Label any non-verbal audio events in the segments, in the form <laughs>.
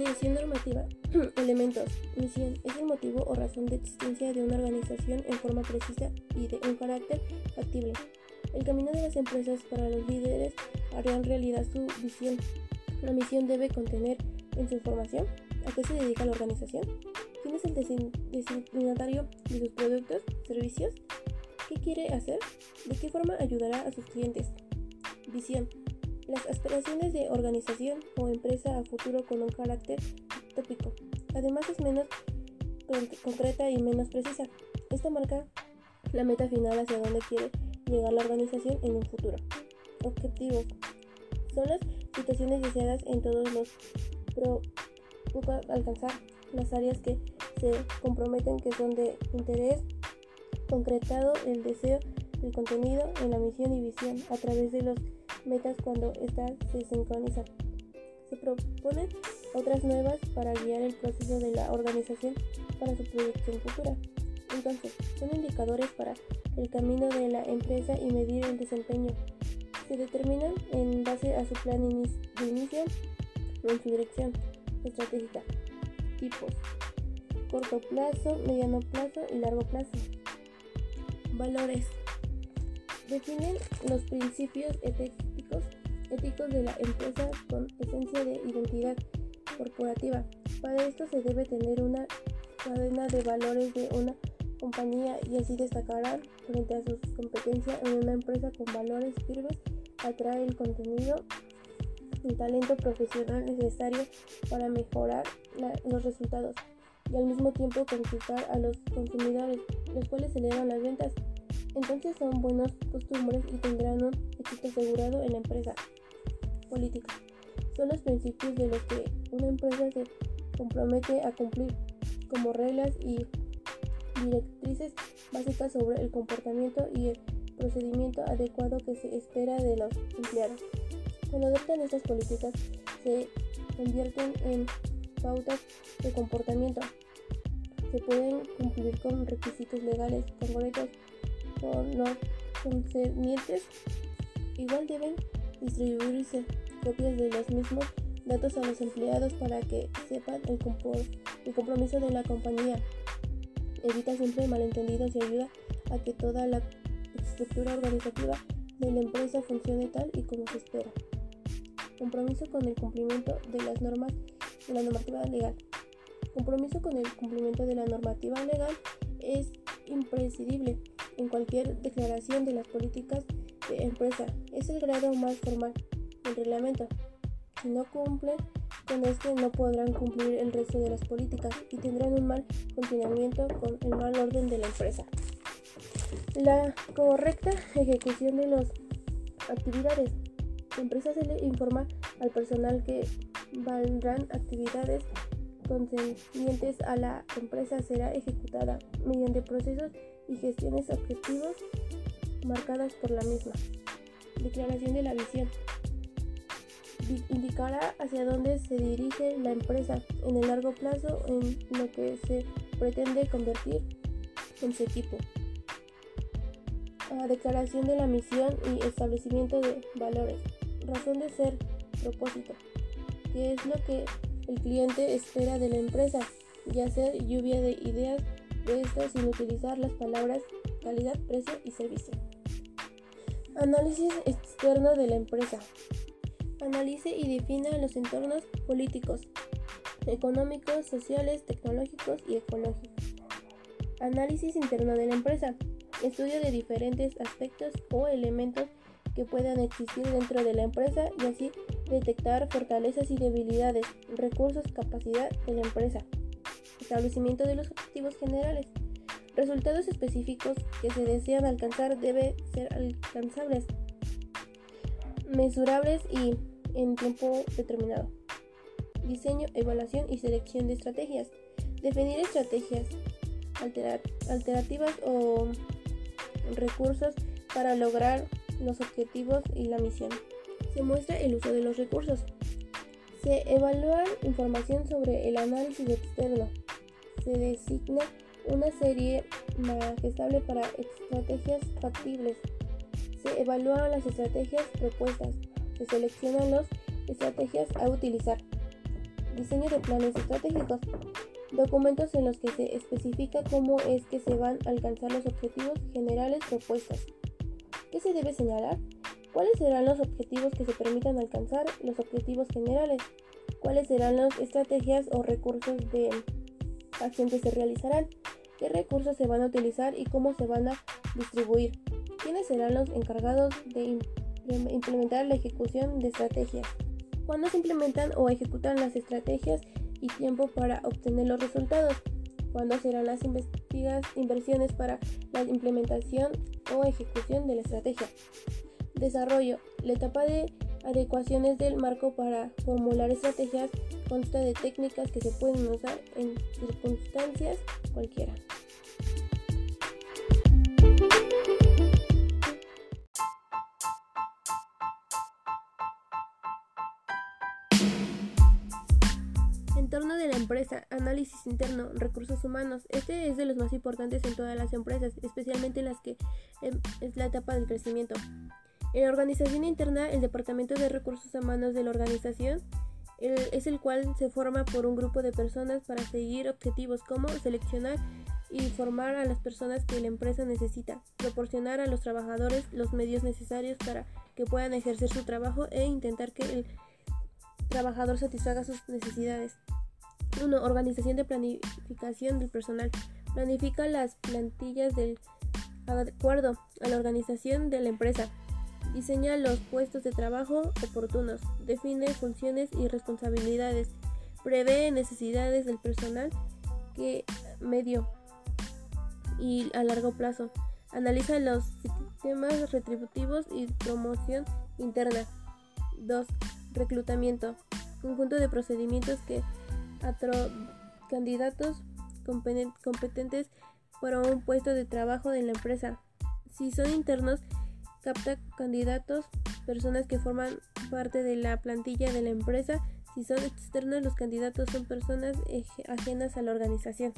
Definición normativa. <clears throat> Elementos. Misión. Es el motivo o razón de existencia de una organización en forma precisa y de un carácter factible. El camino de las empresas para los líderes harán realidad su visión. La misión debe contener en su información a qué se dedica la organización, quién es el destinatario de sus productos, servicios, qué quiere hacer, de qué forma ayudará a sus clientes. Visión las aspiraciones de organización o empresa a futuro con un carácter tópico. Además es menos concreta y menos precisa. Esto marca la meta final hacia donde quiere llegar la organización en un futuro. Objetivos. Son las situaciones deseadas en todos los pro alcanzar las áreas que se comprometen que son de interés concretado el deseo el contenido en la misión y visión a través de los metas cuando éstas se sincronizan. Se proponen otras nuevas para guiar el proceso de la organización para su proyección futura. Entonces, son indicadores para el camino de la empresa y medir el desempeño. Se determinan en base a su plan de inicio o en su dirección estratégica. Tipos. Corto plazo, mediano plazo y largo plazo. Valores. Definen los principios éticos, éticos de la empresa con esencia de identidad corporativa. Para esto se debe tener una cadena de valores de una compañía y así destacarán frente a sus competencias en una empresa con valores firmes atrae el contenido y talento profesional necesario para mejorar los resultados y al mismo tiempo conquistar a los consumidores, los cuales elevan las ventas entonces son buenos costumbres y tendrán un éxito asegurado en la empresa. Política. Son los principios de los que una empresa se compromete a cumplir como reglas y directrices básicas sobre el comportamiento y el procedimiento adecuado que se espera de los empleados. Cuando adoptan estas políticas se convierten en pautas de comportamiento. Se pueden cumplir con requisitos legales concretos por los concernientes. Igual deben distribuirse copias de los mismos datos a los empleados para que sepan el, el compromiso de la compañía. Evita siempre malentendidos y ayuda a que toda la estructura organizativa de la empresa funcione tal y como se espera. Compromiso con el cumplimiento de las normas de la normativa legal. Compromiso con el cumplimiento de la normativa legal es imprescindible en cualquier declaración de las políticas empresa. Es el grado más formal del reglamento. Si no cumplen con este no podrán cumplir el resto de las políticas y tendrán un mal funcionamiento con el mal orden de la empresa. La correcta ejecución de las actividades. La empresa se le informa al personal que valdrán actividades concernientes a la empresa será ejecutada mediante procesos y gestiones objetivos marcadas por la misma. Declaración de la visión. Indicará hacia dónde se dirige la empresa en el largo plazo en lo que se pretende convertir en su equipo. declaración de la misión y establecimiento de valores. Razón de ser, propósito. ¿Qué es lo que el cliente espera de la empresa? Y hacer lluvia de ideas esto sin utilizar las palabras calidad, precio y servicio. Análisis externo de la empresa. Analice y defina los entornos políticos, económicos, sociales, tecnológicos y ecológicos. Análisis interno de la empresa. Estudio de diferentes aspectos o elementos que puedan existir dentro de la empresa y así detectar fortalezas y debilidades, recursos, capacidad de la empresa establecimiento de los objetivos generales. Resultados específicos que se desean alcanzar deben ser alcanzables, mesurables y en tiempo determinado. Diseño, evaluación y selección de estrategias. Definir estrategias alternativas o recursos para lograr los objetivos y la misión. Se muestra el uso de los recursos. Se evalúa información sobre el análisis externo, se designa una serie estable para estrategias factibles. Se evalúan las estrategias propuestas. Se seleccionan las estrategias a utilizar. Diseño de planes estratégicos. Documentos en los que se especifica cómo es que se van a alcanzar los objetivos generales propuestos. ¿Qué se debe señalar? ¿Cuáles serán los objetivos que se permitan alcanzar los objetivos generales? ¿Cuáles serán las estrategias o recursos de acción que se realizarán? ¿Qué recursos se van a utilizar y cómo se van a distribuir? ¿Quiénes serán los encargados de implementar la ejecución de estrategias? ¿Cuándo se implementan o ejecutan las estrategias y tiempo para obtener los resultados? ¿Cuándo serán las inversiones para la implementación o ejecución de la estrategia? Desarrollo. La etapa de adecuaciones del marco para formular estrategias consta de técnicas que se pueden usar en circunstancias cualquiera. Entorno de la empresa, análisis interno, recursos humanos. Este es de los más importantes en todas las empresas, especialmente en las que em, es la etapa del crecimiento. En la organización interna, el Departamento de Recursos Humanos de la organización es el cual se forma por un grupo de personas para seguir objetivos como seleccionar y formar a las personas que la empresa necesita, proporcionar a los trabajadores los medios necesarios para que puedan ejercer su trabajo e intentar que el trabajador satisfaga sus necesidades. 1. Organización de planificación del personal. Planifica las plantillas del acuerdo a la organización de la empresa. Diseña los puestos de trabajo oportunos, define funciones y responsabilidades, prevé necesidades del personal que medio y a largo plazo, analiza los sistemas retributivos y promoción interna. 2. Reclutamiento. Conjunto de procedimientos que atro candidatos competentes para un puesto de trabajo en la empresa. Si son internos, capta candidatos, personas que forman parte de la plantilla de la empresa. Si son externos, los candidatos son personas ajenas a la organización.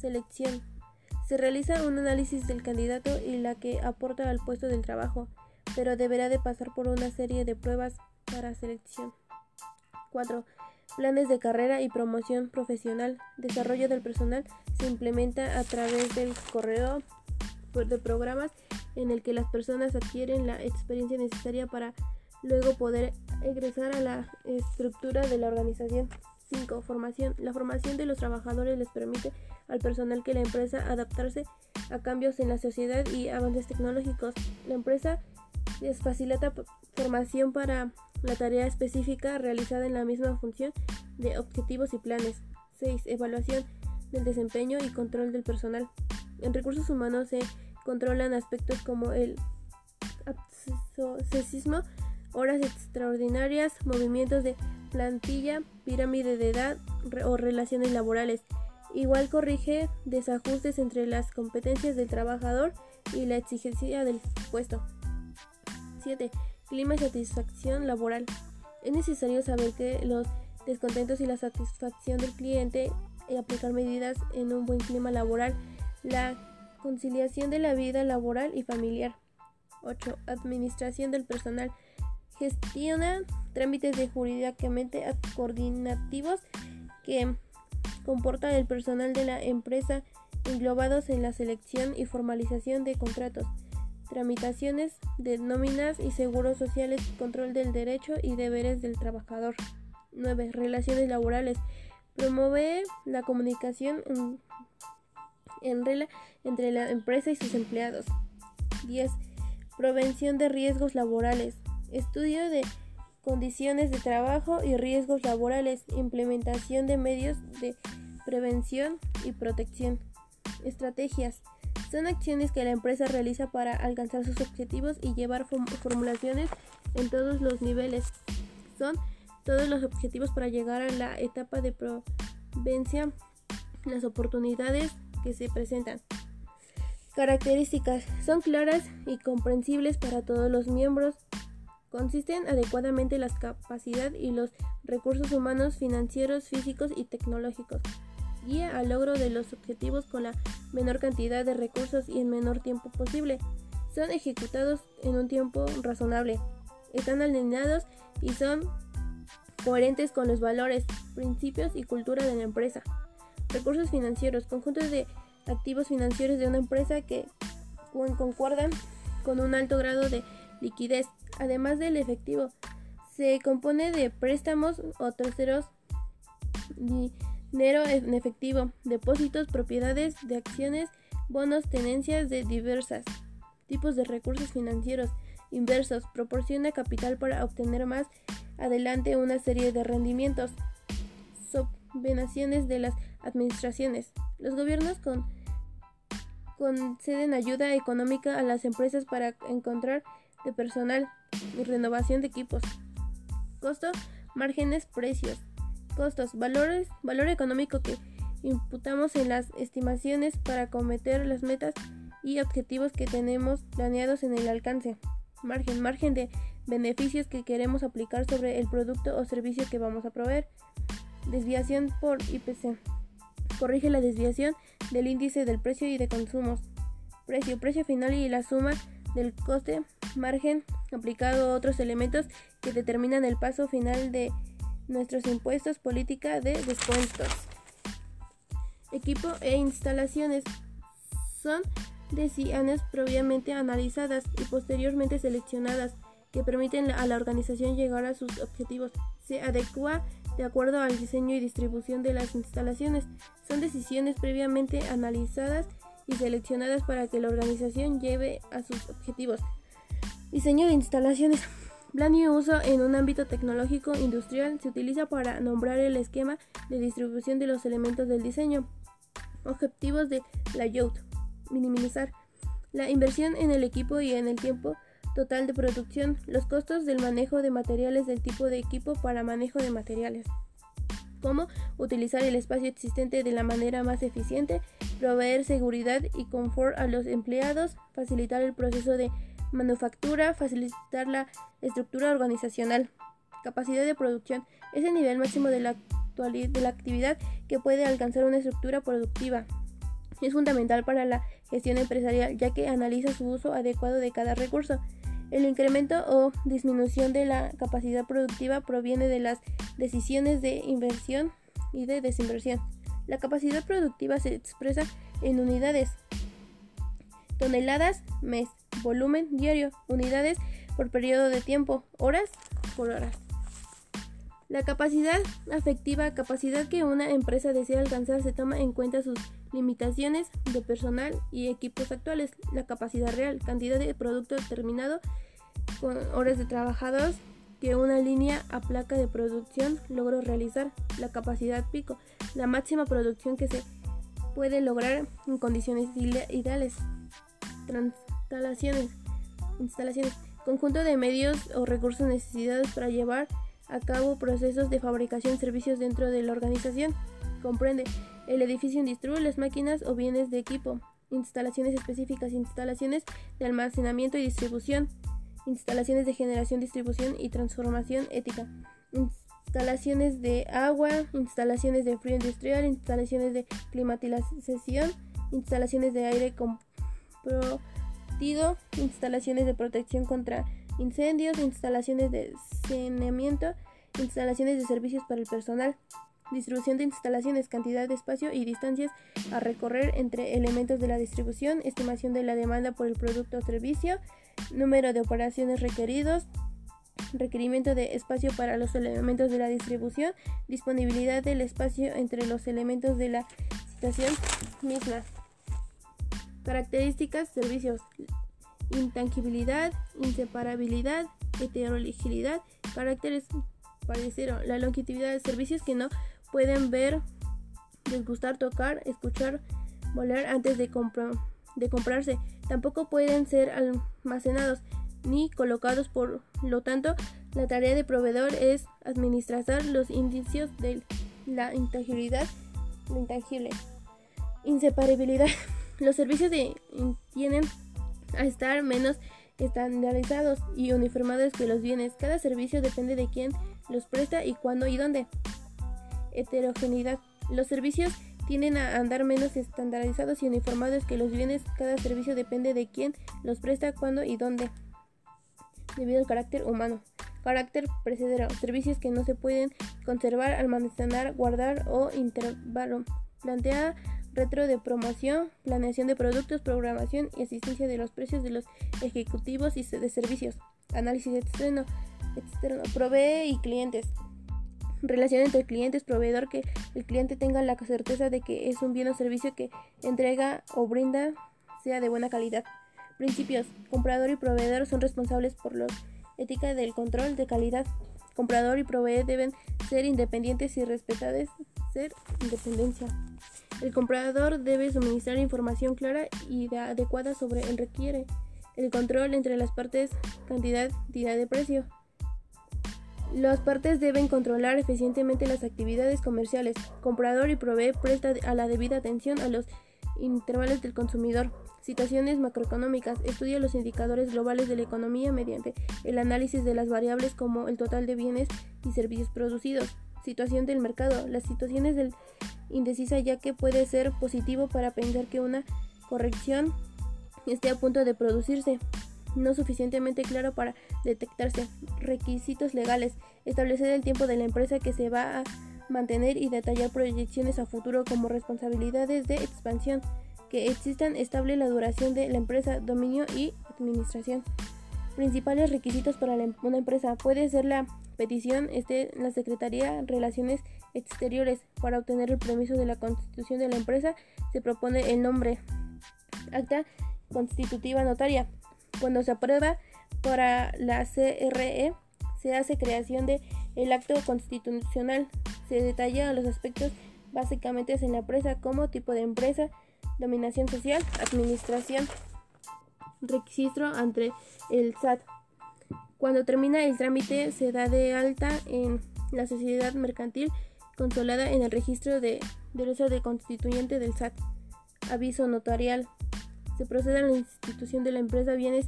Selección. Se realiza un análisis del candidato y la que aporta al puesto del trabajo, pero deberá de pasar por una serie de pruebas para selección. 4. Planes de carrera y promoción profesional. Desarrollo del personal se implementa a través del correo de programas en el que las personas adquieren la experiencia necesaria para luego poder egresar a la estructura de la organización. 5. Formación. La formación de los trabajadores les permite al personal que la empresa adaptarse a cambios en la sociedad y avances tecnológicos. La empresa les facilita formación para la tarea específica realizada en la misma función de objetivos y planes. 6. Evaluación del desempeño y control del personal. En recursos humanos se controlan aspectos como el abscesismo, horas extraordinarias, movimientos de plantilla, pirámide de edad o relaciones laborales. Igual corrige desajustes entre las competencias del trabajador y la exigencia del puesto. 7. Clima y satisfacción laboral. Es necesario saber que los descontentos y la satisfacción del cliente y aplicar medidas en un buen clima laboral. La conciliación de la vida laboral y familiar. 8. Administración del personal. Gestiona trámites de jurídicamente coordinativos que comporta el personal de la empresa englobados en la selección y formalización de contratos, tramitaciones de nóminas y seguros sociales, control del derecho y deberes del trabajador. 9. Relaciones laborales. Promueve la comunicación en entre la empresa y sus empleados. 10. Prevención de riesgos laborales. Estudio de condiciones de trabajo y riesgos laborales. Implementación de medios de prevención y protección. Estrategias. Son acciones que la empresa realiza para alcanzar sus objetivos y llevar formulaciones en todos los niveles. Son todos los objetivos para llegar a la etapa de provencia, las oportunidades que se presentan. Características. Son claras y comprensibles para todos los miembros. Consisten adecuadamente las capacidades y los recursos humanos, financieros, físicos y tecnológicos. Guía al logro de los objetivos con la menor cantidad de recursos y en menor tiempo posible. Son ejecutados en un tiempo razonable. Están alineados y son coherentes con los valores, principios y cultura de la empresa. Recursos financieros, conjuntos de activos financieros de una empresa que concuerdan con un alto grado de liquidez, además del efectivo. Se compone de préstamos o terceros, dinero en efectivo, depósitos, propiedades de acciones, bonos, tenencias de diversas tipos de recursos financieros inversos. Proporciona capital para obtener más adelante una serie de rendimientos. Subvenciones de las administraciones. Los gobiernos con conceden ayuda económica a las empresas para encontrar de personal y renovación de equipos. Costo, márgenes, precios. Costos, valores, valor económico que imputamos en las estimaciones para cometer las metas y objetivos que tenemos planeados en el alcance. Margen, margen de beneficios que queremos aplicar sobre el producto o servicio que vamos a proveer. Desviación por IPC corrige la desviación del índice del precio y de consumos. Precio, precio final y la suma del coste, margen aplicado a otros elementos que determinan el paso final de nuestros impuestos, política de descuentos. Equipo e instalaciones son decisiones previamente analizadas y posteriormente seleccionadas que permiten a la organización llegar a sus objetivos. Se adecua de acuerdo al diseño y distribución de las instalaciones. Son decisiones previamente analizadas y seleccionadas para que la organización lleve a sus objetivos. Diseño de instalaciones. Plan y uso en un ámbito tecnológico industrial se utiliza para nombrar el esquema de distribución de los elementos del diseño. Objetivos de layout. Minimizar la inversión en el equipo y en el tiempo total de producción, los costos del manejo de materiales del tipo de equipo para manejo de materiales, cómo utilizar el espacio existente de la manera más eficiente, proveer seguridad y confort a los empleados, facilitar el proceso de manufactura, facilitar la estructura organizacional, capacidad de producción, es el nivel máximo de la, de la actividad que puede alcanzar una estructura productiva. Es fundamental para la gestión empresarial ya que analiza su uso adecuado de cada recurso. El incremento o disminución de la capacidad productiva proviene de las decisiones de inversión y de desinversión. La capacidad productiva se expresa en unidades, toneladas mes, volumen diario, unidades por periodo de tiempo, horas por horas. La capacidad afectiva, capacidad que una empresa desea alcanzar, se toma en cuenta sus limitaciones de personal y equipos actuales, la capacidad real, cantidad de producto terminado con horas de trabajadores que una línea a placa de producción logró realizar, la capacidad pico, la máxima producción que se puede lograr en condiciones ideales. Instalaciones, instalaciones, conjunto de medios o recursos necesitados para llevar a cabo procesos de fabricación servicios dentro de la organización. Comprende el edificio industrial, las máquinas o bienes de equipo, instalaciones específicas, instalaciones de almacenamiento y distribución, instalaciones de generación, distribución y transformación ética, instalaciones de agua, instalaciones de frío industrial, instalaciones de climatización, instalaciones de aire comprometido, instalaciones de protección contra incendios, instalaciones de saneamiento, instalaciones de servicios para el personal, distribución de instalaciones, cantidad de espacio y distancias a recorrer entre elementos de la distribución, estimación de la demanda por el producto o servicio, número de operaciones requeridos, requerimiento de espacio para los elementos de la distribución, disponibilidad del espacio entre los elementos de la situación misma. Características, servicios, intangibilidad, inseparabilidad, heterogeneidad, caracteres parecieron, la longevidad de servicios que no pueden ver, desgustar, tocar, escuchar, volar antes de, de comprarse. Tampoco pueden ser almacenados ni colocados. Por lo tanto, la tarea de proveedor es administrar los indicios de la intangibilidad, lo intangible. Inseparabilidad. <laughs> Los servicios tienen a estar menos estandarizados y uniformados que los bienes. Cada servicio depende de quién los presta y cuándo y dónde heterogeneidad. Los servicios tienden a andar menos estandarizados y uniformados que los bienes. Cada servicio depende de quién los presta, cuándo y dónde, debido al carácter humano. Carácter precedero. Servicios que no se pueden conservar, almacenar, guardar o intervalo. Plantea retro de promoción, planeación de productos, programación y asistencia de los precios de los ejecutivos y de servicios. Análisis externo. externo. Provee y clientes. Relación entre clientes, proveedor, que el cliente tenga la certeza de que es un bien o servicio que entrega o brinda sea de buena calidad. Principios. Comprador y proveedor son responsables por la ética del control de calidad. Comprador y proveedor deben ser independientes y respetables. Ser independencia. El comprador debe suministrar información clara y adecuada sobre el requiere. El control entre las partes, cantidad, entidad de precio. Las partes deben controlar eficientemente las actividades comerciales. Comprador y proveedor presta a la debida atención a los intervalos del consumidor. Situaciones macroeconómicas. Estudia los indicadores globales de la economía mediante el análisis de las variables como el total de bienes y servicios producidos. Situación del mercado. Las situaciones del indecisa ya que puede ser positivo para pensar que una corrección esté a punto de producirse no suficientemente claro para detectarse. Requisitos legales. Establecer el tiempo de la empresa que se va a mantener y detallar proyecciones a futuro como responsabilidades de expansión. Que existan estable la duración de la empresa, dominio y administración. Principales requisitos para em-, una empresa. Puede ser la petición esté la Secretaría Relaciones Exteriores. Para obtener el permiso de la constitución de la empresa se propone el nombre. Acta constitutiva notaria. Cuando se aprueba para la CRE, se hace creación de el acto constitucional. Se detalla los aspectos básicamente en la empresa como tipo de empresa, dominación social, administración, registro ante el SAT. Cuando termina el trámite se da de alta en la sociedad mercantil consolada en el registro de derecho de constituyente del SAT. Aviso notarial se procede a la institución de la empresa bienes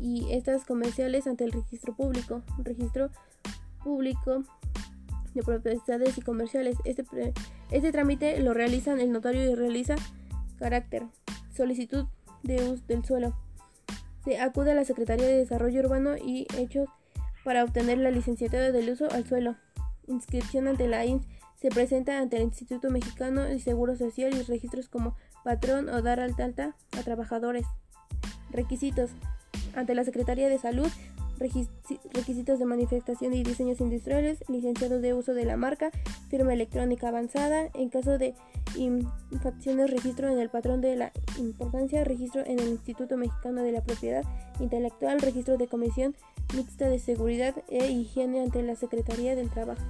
y estas comerciales ante el registro público, registro público de propiedades y comerciales. Este, este trámite lo realizan el notario y realiza carácter, solicitud de uso del suelo. Se acude a la Secretaría de Desarrollo Urbano y Hechos para obtener la licenciatura del uso al suelo. Inscripción ante la INS se presenta ante el Instituto Mexicano de Seguro Social y registros como patrón o dar alta alta a trabajadores. Requisitos. Ante la Secretaría de Salud, requisitos de manifestación y diseños industriales, licenciados de uso de la marca, firma electrónica avanzada, en caso de infracciones, registro en el patrón de la importancia, registro en el Instituto Mexicano de la Propiedad Intelectual, registro de comisión mixta de seguridad e higiene ante la Secretaría del Trabajo.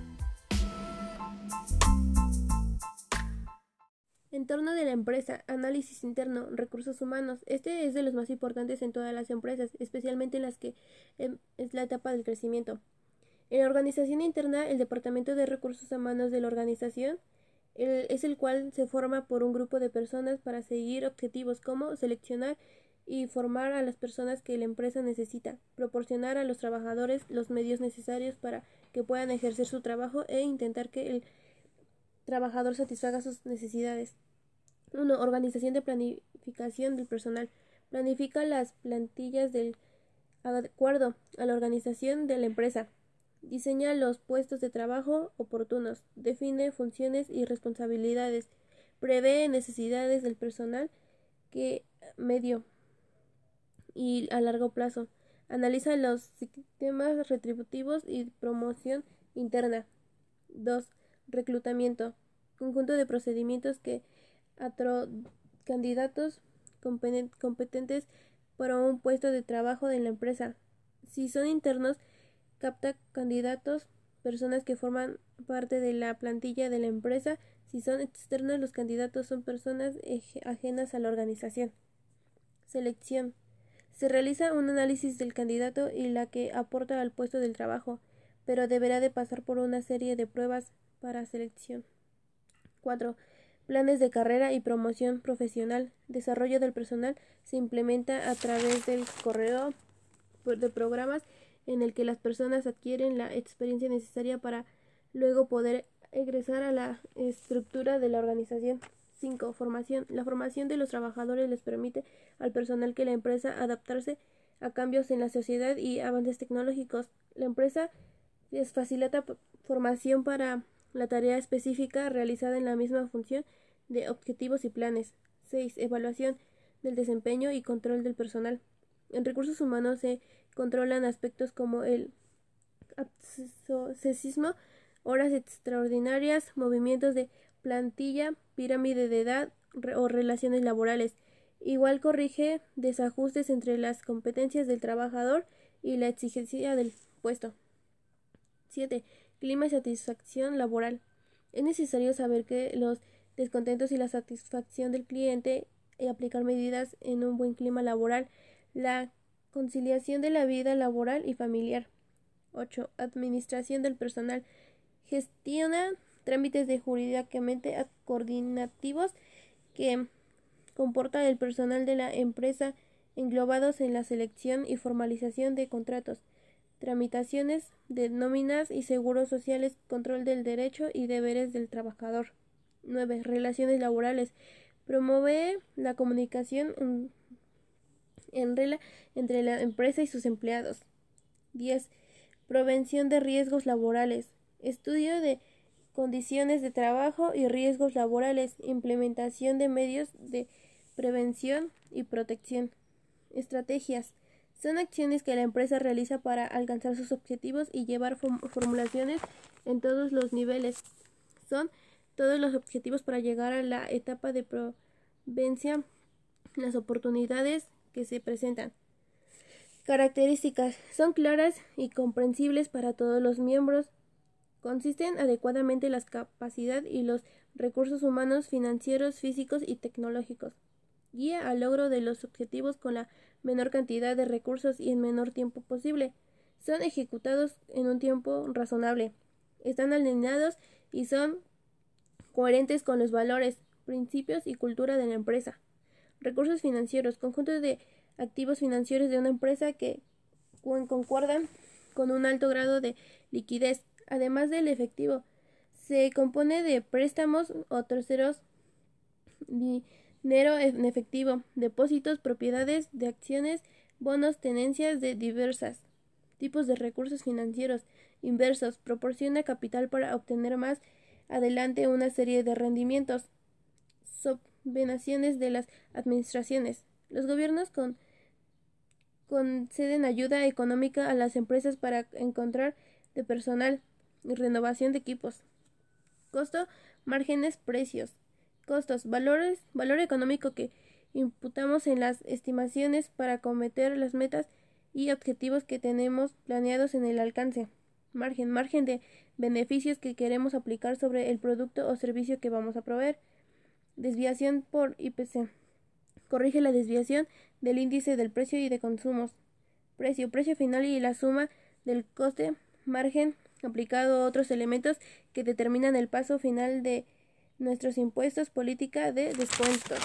Entorno de la empresa, análisis interno, recursos humanos. Este es de los más importantes en todas las empresas, especialmente en las que em, es la etapa del crecimiento. En la organización interna, el departamento de recursos humanos de la organización es el cual se forma por un grupo de personas para seguir objetivos como seleccionar y formar a las personas que la empresa necesita, proporcionar a los trabajadores los medios necesarios para que puedan ejercer su trabajo e intentar que el trabajador satisfaga sus necesidades. 1. Organización de planificación del personal. Planifica las plantillas del acuerdo a la organización de la empresa. Diseña los puestos de trabajo oportunos. Define funciones y responsabilidades. Prevé necesidades del personal que medio y a largo plazo. Analiza los sistemas retributivos y promoción interna. 2. Reclutamiento. Conjunto de procedimientos que candidatos competentes para un puesto de trabajo en la empresa. Si son internos, capta candidatos, personas que forman parte de la plantilla de la empresa. Si son externos, los candidatos son personas ajenas a la organización. Selección. Se realiza un análisis del candidato y la que aporta al puesto del trabajo, pero deberá de pasar por una serie de pruebas para selección. 4 planes de carrera y promoción profesional. Desarrollo del personal se implementa a través del correo de programas en el que las personas adquieren la experiencia necesaria para luego poder egresar a la estructura de la organización. 5. Formación. La formación de los trabajadores les permite al personal que la empresa adaptarse a cambios en la sociedad y avances tecnológicos. La empresa les facilita formación para la tarea específica realizada en la misma función de objetivos y planes. 6. Evaluación del desempeño y control del personal. En recursos humanos se controlan aspectos como el abscesismo, horas extraordinarias, movimientos de plantilla, pirámide de edad o relaciones laborales. Igual corrige desajustes entre las competencias del trabajador y la exigencia del puesto. 7. Clima y satisfacción laboral. Es necesario saber que los descontentos y la satisfacción del cliente y aplicar medidas en un buen clima laboral. La conciliación de la vida laboral y familiar. 8. Administración del personal. Gestiona trámites de jurídicamente coordinativos que comporta el personal de la empresa englobados en la selección y formalización de contratos tramitaciones de nóminas y seguros sociales, control del derecho y deberes del trabajador. 9. Relaciones laborales. Promueve la comunicación en, en entre la empresa y sus empleados. 10. Prevención de riesgos laborales. Estudio de condiciones de trabajo y riesgos laborales. Implementación de medios de prevención y protección. Estrategias. Son acciones que la empresa realiza para alcanzar sus objetivos y llevar formulaciones en todos los niveles. Son todos los objetivos para llegar a la etapa de provencia, las oportunidades que se presentan. Características son claras y comprensibles para todos los miembros. Consisten adecuadamente las capacidades y los recursos humanos, financieros, físicos y tecnológicos guía al logro de los objetivos con la menor cantidad de recursos y en menor tiempo posible. Son ejecutados en un tiempo razonable. Están alineados y son coherentes con los valores, principios y cultura de la empresa. Recursos financieros, conjuntos de activos financieros de una empresa que concuerdan con un alto grado de liquidez, además del efectivo. Se compone de préstamos o terceros dinero en efectivo, depósitos, propiedades de acciones, bonos, tenencias de diversas tipos de recursos financieros inversos, proporciona capital para obtener más adelante una serie de rendimientos, subvenciones de las administraciones. Los gobiernos con, conceden ayuda económica a las empresas para encontrar de personal y renovación de equipos. Costo, márgenes, precios. Costos, valores, valor económico que imputamos en las estimaciones para cometer las metas y objetivos que tenemos planeados en el alcance. Margen, margen de beneficios que queremos aplicar sobre el producto o servicio que vamos a proveer. Desviación por IPC. Corrige la desviación del índice del precio y de consumos. Precio, precio final y la suma del coste, margen aplicado a otros elementos que determinan el paso final de nuestros impuestos, política de descuentos.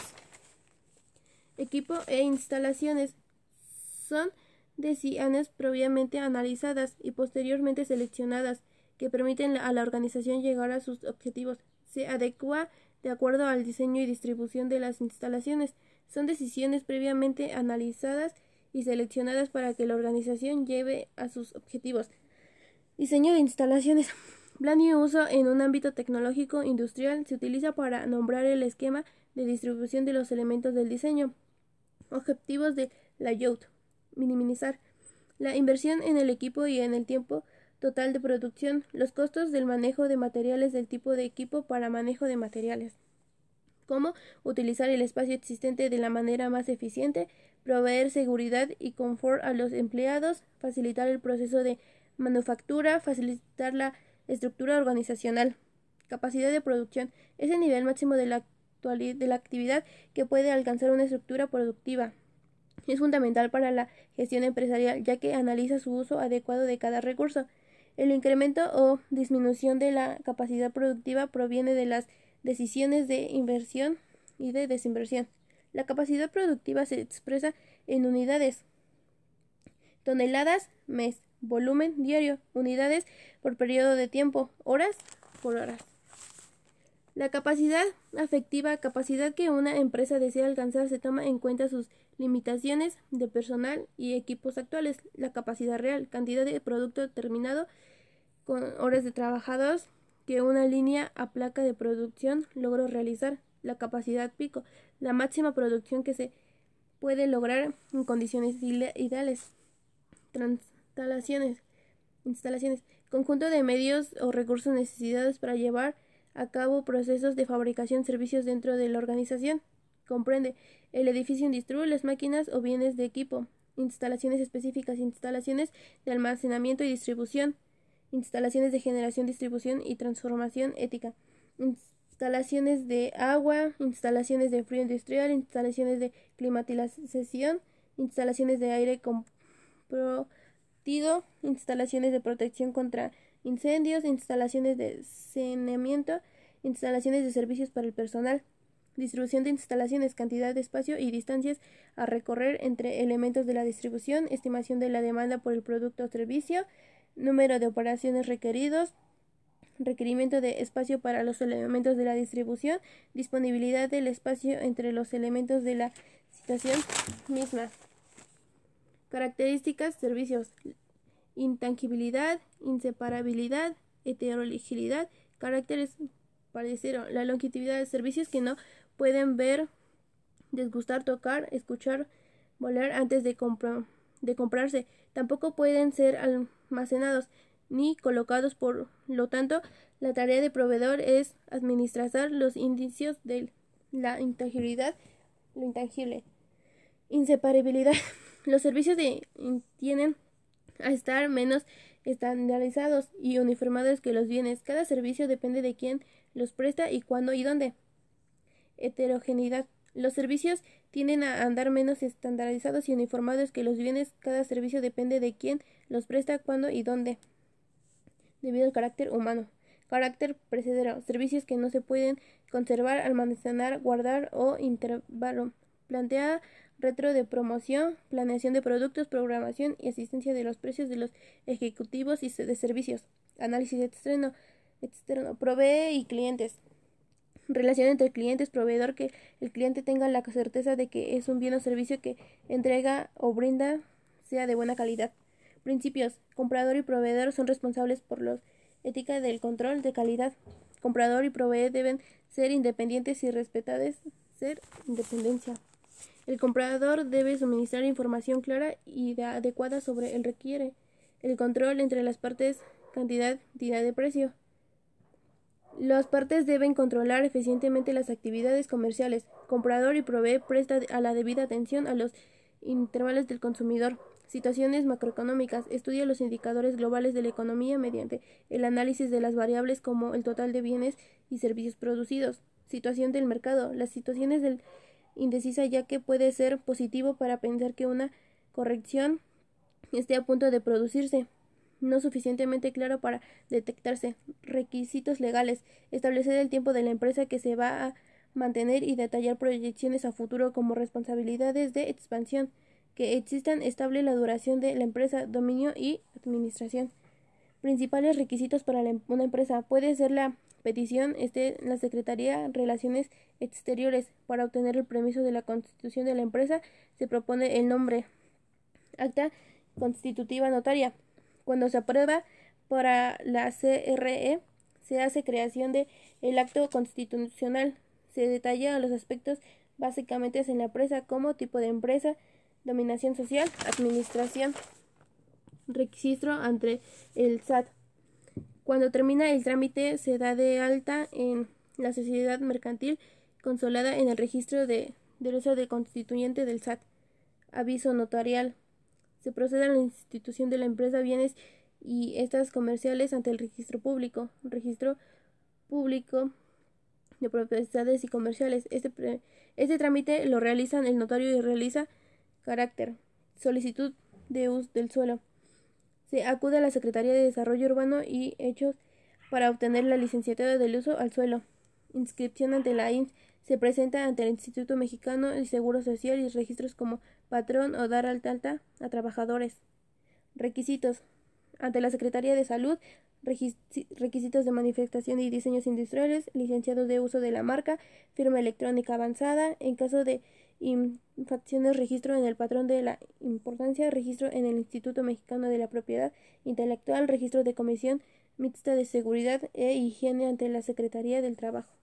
Equipo e instalaciones son decisiones previamente analizadas y posteriormente seleccionadas que permiten a la organización llegar a sus objetivos. Se adecua de acuerdo al diseño y distribución de las instalaciones. Son decisiones previamente analizadas y seleccionadas para que la organización lleve a sus objetivos. Diseño de instalaciones. Plan y uso en un ámbito tecnológico industrial se utiliza para nombrar el esquema de distribución de los elementos del diseño. Objetivos de layout. Minimizar la inversión en el equipo y en el tiempo total de producción, los costos del manejo de materiales del tipo de equipo para manejo de materiales. Cómo utilizar el espacio existente de la manera más eficiente, proveer seguridad y confort a los empleados, facilitar el proceso de manufactura, facilitar la estructura organizacional, capacidad de producción, es el nivel máximo de la, de la actividad que puede alcanzar una estructura productiva. Es fundamental para la gestión empresarial ya que analiza su uso adecuado de cada recurso. El incremento o disminución de la capacidad productiva proviene de las decisiones de inversión y de desinversión. La capacidad productiva se expresa en unidades, toneladas mes, volumen diario, unidades por periodo de tiempo, horas por horas. La capacidad afectiva, capacidad que una empresa desea alcanzar, se toma en cuenta sus limitaciones de personal y equipos actuales. La capacidad real, cantidad de producto terminado con horas de trabajados que una línea a placa de producción logró realizar. La capacidad pico, la máxima producción que se puede lograr en condiciones ideales. Instalaciones, instalaciones, conjunto de medios o recursos necesitados para llevar a cabo procesos de fabricación servicios dentro de la organización. Comprende el edificio industrial, las máquinas o bienes de equipo, instalaciones específicas, instalaciones de almacenamiento y distribución, instalaciones de generación, distribución y transformación ética, instalaciones de agua, instalaciones de frío industrial, instalaciones de climatización, instalaciones de aire instalaciones de protección contra incendios, instalaciones de saneamiento, instalaciones de servicios para el personal, distribución de instalaciones, cantidad de espacio y distancias a recorrer entre elementos de la distribución, estimación de la demanda por el producto o servicio, número de operaciones requeridos, requerimiento de espacio para los elementos de la distribución, disponibilidad del espacio entre los elementos de la situación misma. Características, servicios, intangibilidad, inseparabilidad, heteroligibilidad, caracteres parecieron, la longevidad de servicios que no pueden ver, desgustar, tocar, escuchar, volar antes de, de comprarse, tampoco pueden ser almacenados ni colocados, por lo tanto, la tarea de proveedor es administrar los indicios de la intangibilidad, lo intangible. Inseparabilidad. <laughs> Los servicios de, tienen a estar menos estandarizados y uniformados que los bienes. Cada servicio depende de quién los presta y cuándo y dónde. Heterogeneidad. Los servicios tienden a andar menos estandarizados y uniformados que los bienes. Cada servicio depende de quién los presta, cuándo y dónde. Debido al carácter humano. Carácter precedero. Servicios que no se pueden conservar, almacenar, guardar o intervalo. Plantea retro de promoción, planeación de productos, programación y asistencia de los precios de los ejecutivos y de servicios, análisis externo, externo, provee y clientes. Relación entre clientes, proveedor, que el cliente tenga la certeza de que es un bien o servicio que entrega o brinda sea de buena calidad. Principios. Comprador y proveedor son responsables por la ética del control de calidad. Comprador y proveedor deben ser independientes y respetados. Ser independencia. El comprador debe suministrar información clara y adecuada sobre el requiere. El control entre las partes, cantidad, entidad de precio. Las partes deben controlar eficientemente las actividades comerciales. Comprador y proveedor presta a la debida atención a los intervalos del consumidor. Situaciones macroeconómicas. Estudia los indicadores globales de la economía mediante el análisis de las variables como el total de bienes y servicios producidos. Situación del mercado. Las situaciones del indecisa ya que puede ser positivo para pensar que una corrección esté a punto de producirse, no suficientemente claro para detectarse. Requisitos legales. Establecer el tiempo de la empresa que se va a mantener y detallar proyecciones a futuro como responsabilidades de expansión. Que existan estable la duración de la empresa, dominio y administración. Principales requisitos para em-, una empresa. Puede ser la petición esté en la Secretaría de Relaciones Exteriores. Para obtener el permiso de la constitución de la empresa se propone el nombre. Acta constitutiva notaria. Cuando se aprueba para la CRE se hace creación de el acto constitucional. Se detalla los aspectos básicamente en la empresa como tipo de empresa, dominación social, administración, registro ante el SAT. Cuando termina el trámite se da de alta en la sociedad mercantil consolada en el registro de derecho de constituyente del SAT. Aviso notarial. Se procede a la institución de la empresa bienes y estas comerciales ante el registro público. Registro público de propiedades y comerciales. Este, este trámite lo realizan el notario y realiza carácter. Solicitud de uso del suelo se acude a la Secretaría de Desarrollo Urbano y Hechos para obtener la licenciatura del uso al suelo. Inscripción ante la INS se presenta ante el Instituto Mexicano de Seguro Social y registros como patrón o dar alta alta a trabajadores. Requisitos. ante la Secretaría de Salud, requisitos de manifestación y diseños industriales, licenciado de uso de la marca, firma electrónica avanzada, en caso de infracciones, registro en el patrón de la importancia, registro en el Instituto Mexicano de la Propiedad Intelectual, registro de comisión mixta de seguridad e higiene ante la Secretaría del Trabajo.